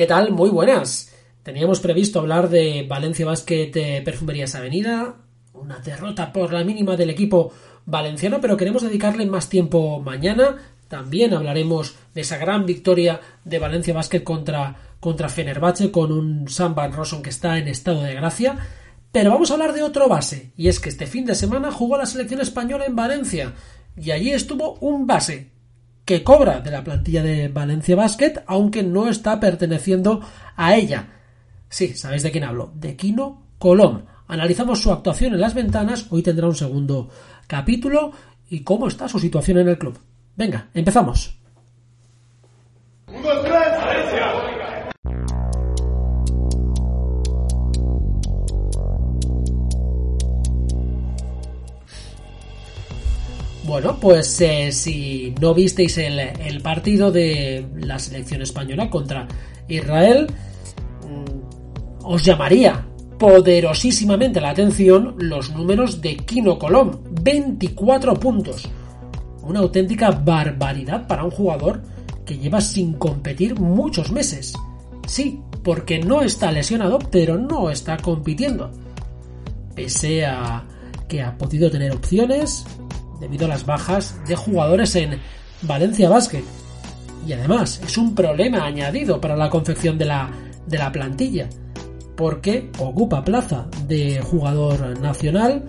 ¿Qué tal? Muy buenas. Teníamos previsto hablar de Valencia Basket eh, Perfumerías Avenida, una derrota por la mínima del equipo valenciano, pero queremos dedicarle más tiempo mañana. También hablaremos de esa gran victoria de Valencia Basket contra, contra Fenerbahce con un Sam Van Rossum que está en estado de gracia. Pero vamos a hablar de otro base, y es que este fin de semana jugó la selección española en Valencia, y allí estuvo un base, que cobra de la plantilla de Valencia Basket, aunque no está perteneciendo a ella. Sí, sabéis de quién hablo, de Kino Colom. Analizamos su actuación en las ventanas, hoy tendrá un segundo capítulo y cómo está su situación en el club. Venga, empezamos. Bueno, pues eh, si no visteis el, partido de la selección española contra Israel, mm, os llamaría poderosísimamente la atención los números de Kino Colom. 24 puntos. Una auténtica barbaridad para un jugador que lleva sin competir muchos meses. Sí, porque no está lesionado, pero no está compitiendo. Pese a que ha podido tener opciones, debido a las bajas de jugadores en Valencia Basket. Y además es un problema añadido para la confección de la, de la plantilla, porque ocupa plaza de jugador nacional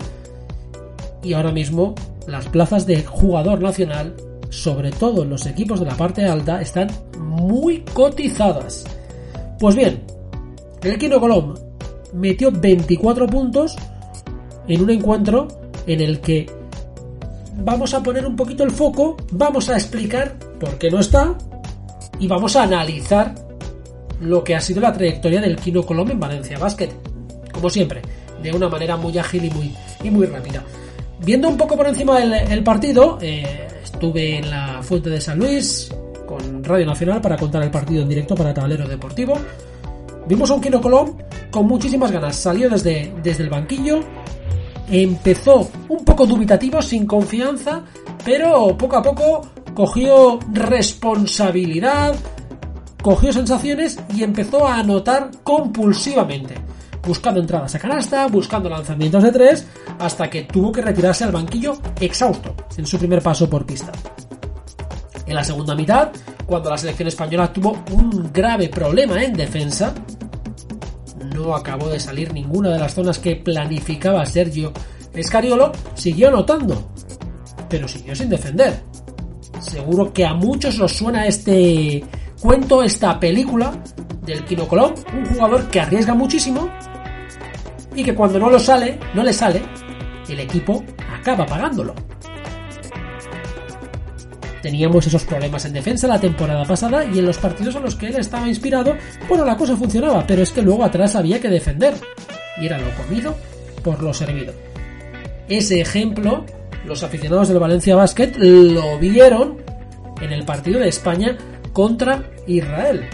y ahora mismo las plazas de jugador nacional, sobre todo en los equipos de la parte alta, están muy cotizadas. Pues bien, el Kino Colom metió 24 puntos en un encuentro en el que vamos a poner un poquito el foco, vamos a explicar por qué no está y vamos a analizar lo que ha sido la trayectoria del Kino Colom en Valencia Basket. Como siempre, de una manera muy ágil y muy, y muy rápida. Viendo un poco por encima del partido, eh, estuve en la Fuente de San Luis con Radio Nacional para contar el partido en directo para Tablero Deportivo. Vimos a un Kino Colom con muchísimas ganas. Salió desde, desde el banquillo, empezó un poco dubitativo, sin confianza, pero poco a poco cogió responsabilidad, cogió sensaciones y empezó a anotar compulsivamente, buscando entradas a canasta, buscando lanzamientos de tres, hasta que tuvo que retirarse al banquillo exhausto en su primer paso por pista. En la segunda mitad, cuando la selección española tuvo un grave problema en defensa, no acabó de salir ninguna de las zonas que planificaba Sergio Escariolo, siguió anotando, pero siguió sin defender. Seguro que a muchos os suena este cuento, esta película del Kino Colón, un jugador que arriesga muchísimo y que cuando no lo sale, no le sale, el equipo acaba pagándolo. Teníamos esos problemas en defensa la temporada pasada y en los partidos en los que él estaba inspirado, bueno, la cosa funcionaba, pero es que luego atrás había que defender. Y era lo comido por lo servido. Ese ejemplo, los aficionados del Valencia Basket lo vieron en el partido de España contra Israel.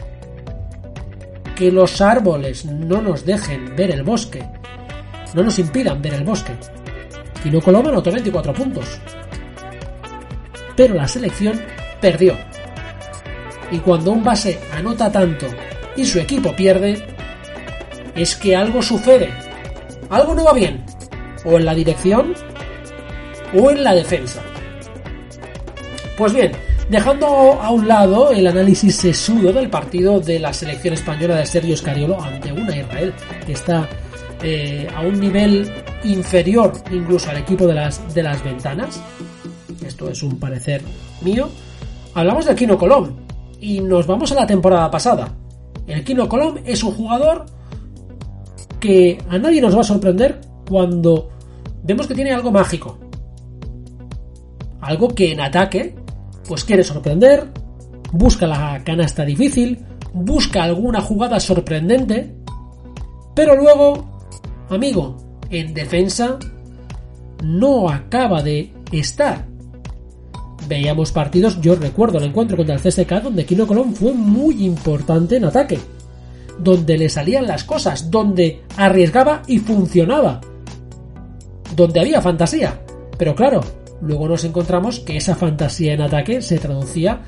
Que los árboles no nos dejen ver el bosque, no nos impidan ver el bosque. Y no Coloma anotó 24 puntos pero la selección perdió. Y cuando un base anota tanto y su equipo pierde, es que algo sucede. Algo no va bien. O en la dirección o en la defensa. Pues bien, dejando a un lado el análisis sesudo del partido de la selección española de Sergio Scariolo ante una Israel que está eh, a un nivel inferior incluso al equipo de las, de las ventanas, esto es un parecer mío, hablamos del Kino Colom y nos vamos a la temporada pasada. El Kino Colom es un jugador que a nadie nos va a sorprender cuando vemos que tiene algo mágico. Algo que en ataque pues quiere sorprender, busca la canasta difícil, busca alguna jugada sorprendente, pero luego, amigo, en defensa no acaba de estar. Veíamos partidos, yo recuerdo el encuentro contra el CSK donde Kino Colón fue muy importante en ataque, donde le salían las cosas, donde arriesgaba y funcionaba, donde había fantasía. Pero claro, luego nos encontramos que esa fantasía en ataque se traducía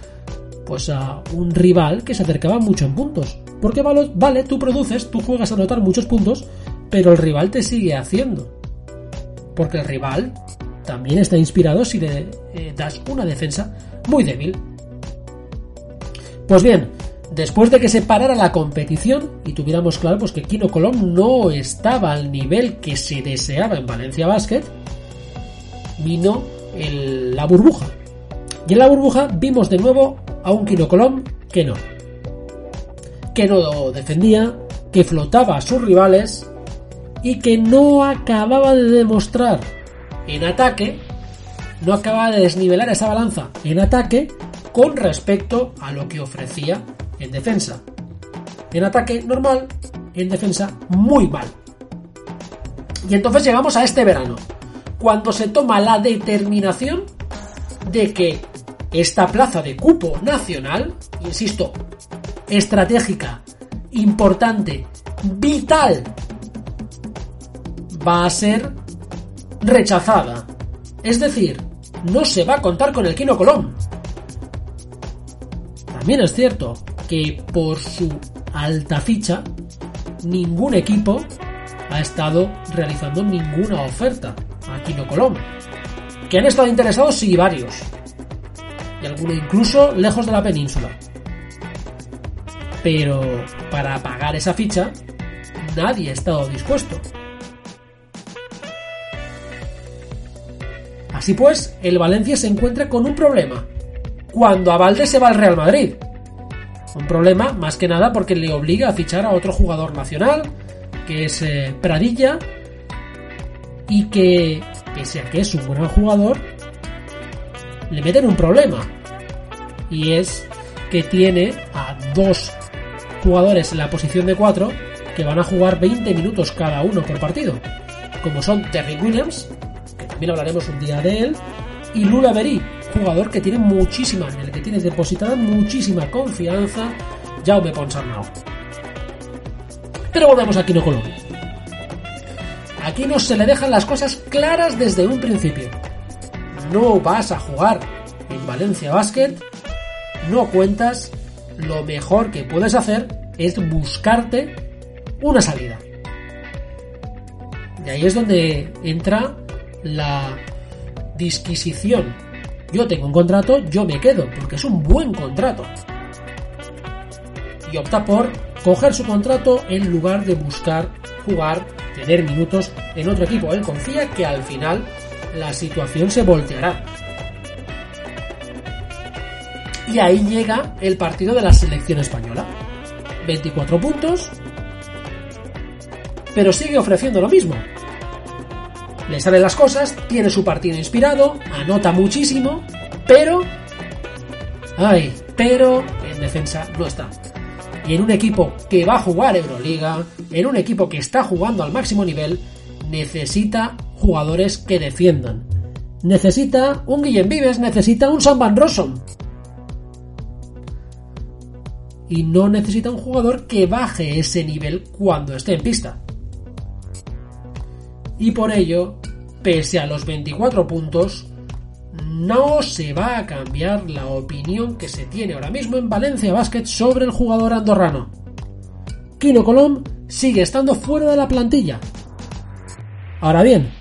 pues a un rival que se acercaba mucho en puntos. Porque vale, vale, tú produces, tú juegas a anotar muchos puntos, pero el rival te sigue haciendo. Porque el rival también está inspirado si le eh, das una defensa muy débil. Pues bien, después de que se parara la competición y tuviéramos claro pues que Kino Colón no estaba al nivel que se deseaba en Valencia Basket, vino la burbuja. Y en la burbuja vimos de nuevo a un Kino Colón que no. Que no defendía, que flotaba a sus rivales y que no acababa de demostrar en ataque, no acababa de desnivelar esa balanza en ataque con respecto a lo que ofrecía en defensa. En ataque normal, en defensa muy mal. Y entonces llegamos a este verano, cuando se toma la determinación de que esta plaza de cupo nacional, insisto, estratégica, importante, vital, va a ser rechazada. Es decir, no se va a contar con el Kino Colón. También es cierto que por su alta ficha, ningún equipo ha estado realizando ninguna oferta a Kino Colón. Que han estado interesados sí varios. Y algunos incluso lejos de la península. Pero para pagar esa ficha, nadie ha estado dispuesto. Así pues, el Valencia se encuentra con un problema. Cuando a Valdés se va al Real Madrid. Un problema más que nada porque le obliga a fichar a otro jugador nacional, que es eh, Pradilla, y que, pese a que es un gran jugador, le meten un problema. Y es que tiene a dos jugadores en la posición de cuatro que van a jugar 20 minutos cada uno por partido. Como son Terry Williams, también hablaremos un día de él. Y Lula Berí, jugador que tiene muchísima, en el que tiene depositada muchísima confianza, Jaume Ponsarnau. Pero volvemos a Quino Colón. Aquí no se le dejan las cosas claras desde un principio. No vas a jugar en Valencia Basket, no cuentas, lo mejor que puedes hacer es buscarte una salida. Y ahí es donde entra la disquisición. Yo tengo un contrato, yo me quedo, porque es un buen contrato. Y opta por coger su contrato en lugar de buscar jugar, tener minutos en otro equipo. Él confía que al final la situación se volteará. Y ahí llega el partido de la selección española. 24 puntos, pero sigue ofreciendo lo mismo le salen las cosas, tiene su partido inspirado, anota muchísimo, pero... Ay, pero en defensa no está. Y en un equipo que va a jugar Euroliga, en un equipo que está jugando al máximo nivel, necesita jugadores que defiendan. Necesita un Guillem Vives, necesita un Sam Van Rossum. Y no necesita un jugador que baje ese nivel cuando esté en pista y por ello, pese a los 24 puntos, no se va a cambiar la opinión que se tiene ahora mismo en Valencia Basket sobre el jugador andorrano. Kino Colom sigue estando fuera de la plantilla. Ahora bien,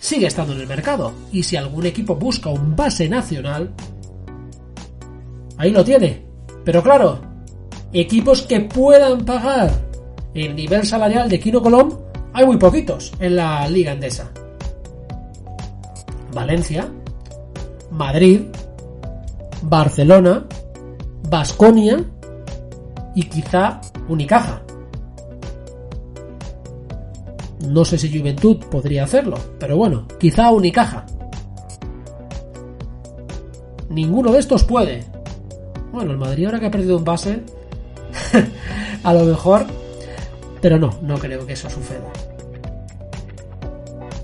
sigue estando en el mercado y si algún equipo busca un base nacional, ahí lo tiene. Pero claro, equipos que puedan pagar el nivel salarial de Kino Colom hay muy poquitos en la liga andesa. Valencia, Madrid, Barcelona, Basconia y quizá Unicaja. No sé si Juventud podría hacerlo, pero bueno, quizá Unicaja. Ninguno de estos puede. Bueno, el Madrid ahora que ha perdido un base, a lo mejor, pero no, no creo que eso suceda.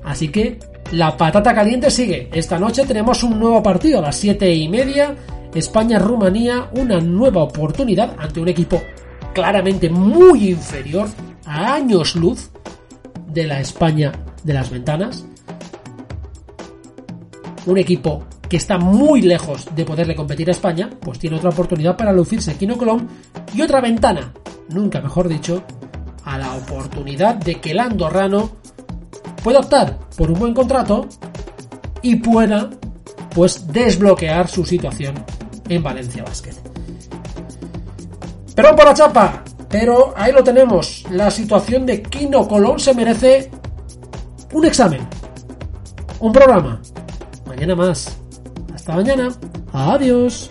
Así que la patata caliente sigue. Esta noche tenemos un nuevo partido a las 7 y media. España-Rumanía, una nueva oportunidad ante un equipo claramente muy inferior a años luz de la España de las ventanas. Un equipo que está muy lejos de poderle competir a España, pues tiene otra oportunidad para lucirse Kino Colón y otra ventana, nunca mejor dicho, a la oportunidad de que el andorrano pueda optar por un buen contrato y pueda pues desbloquear su situación en Valencia Basket. Pero por la chapa, pero ahí lo tenemos, la situación de Kino Colón se merece un examen, un programa. Mañana más. Hasta mañana. Adiós.